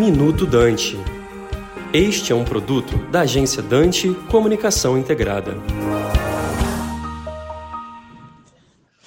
Minuto Dante. Este é um produto da agência Dante Comunicação Integrada.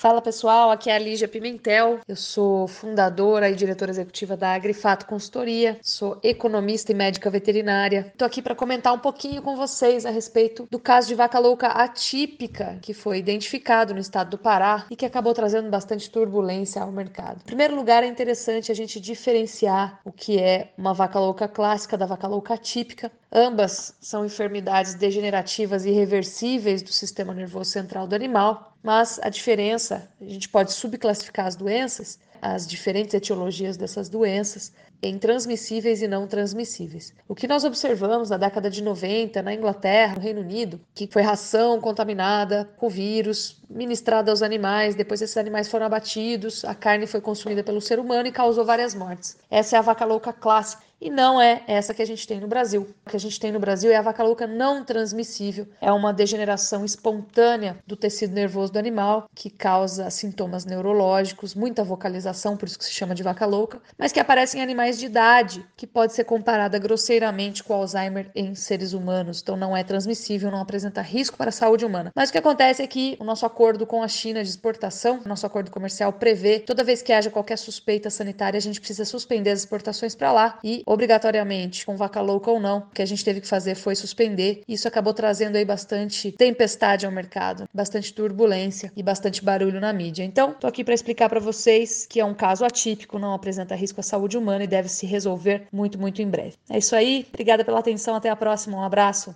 Fala pessoal, aqui é a Lígia Pimentel. Eu sou fundadora e diretora executiva da Agrifato Consultoria, sou economista e médica veterinária. Estou aqui para comentar um pouquinho com vocês a respeito do caso de vaca louca atípica que foi identificado no estado do Pará e que acabou trazendo bastante turbulência ao mercado. Em primeiro lugar, é interessante a gente diferenciar o que é uma vaca louca clássica da vaca louca atípica. Ambas são enfermidades degenerativas irreversíveis do sistema nervoso central do animal, mas a diferença, a gente pode subclassificar as doenças, as diferentes etiologias dessas doenças, em transmissíveis e não transmissíveis. O que nós observamos na década de 90 na Inglaterra, no Reino Unido, que foi ração contaminada com vírus ministrada aos animais, depois esses animais foram abatidos, a carne foi consumida pelo ser humano e causou várias mortes. Essa é a vaca louca clássica e não é essa que a gente tem no Brasil. O que a gente tem no Brasil é a vaca louca não transmissível, é uma degeneração espontânea do tecido nervoso do animal que causa sintomas neurológicos, muita vocalização, por isso que se chama de vaca louca, mas que aparece em animais de idade, que pode ser comparada grosseiramente com Alzheimer em seres humanos. Então não é transmissível, não apresenta risco para a saúde humana. Mas o que acontece é que o nosso acordo com a China de exportação, nosso acordo comercial prevê, toda vez que haja qualquer suspeita sanitária, a gente precisa suspender as exportações para lá e obrigatoriamente, com vaca louca ou não. O que a gente teve que fazer foi suspender. Isso acabou trazendo aí bastante tempestade ao mercado, bastante turbulência e bastante barulho na mídia. Então, tô aqui para explicar para vocês que é um caso atípico, não apresenta risco à saúde humana e deve se resolver muito, muito em breve. É isso aí. Obrigada pela atenção. Até a próxima. Um abraço.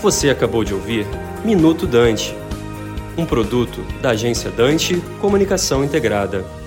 Você acabou de ouvir Minuto Dante, um produto da agência Dante Comunicação Integrada.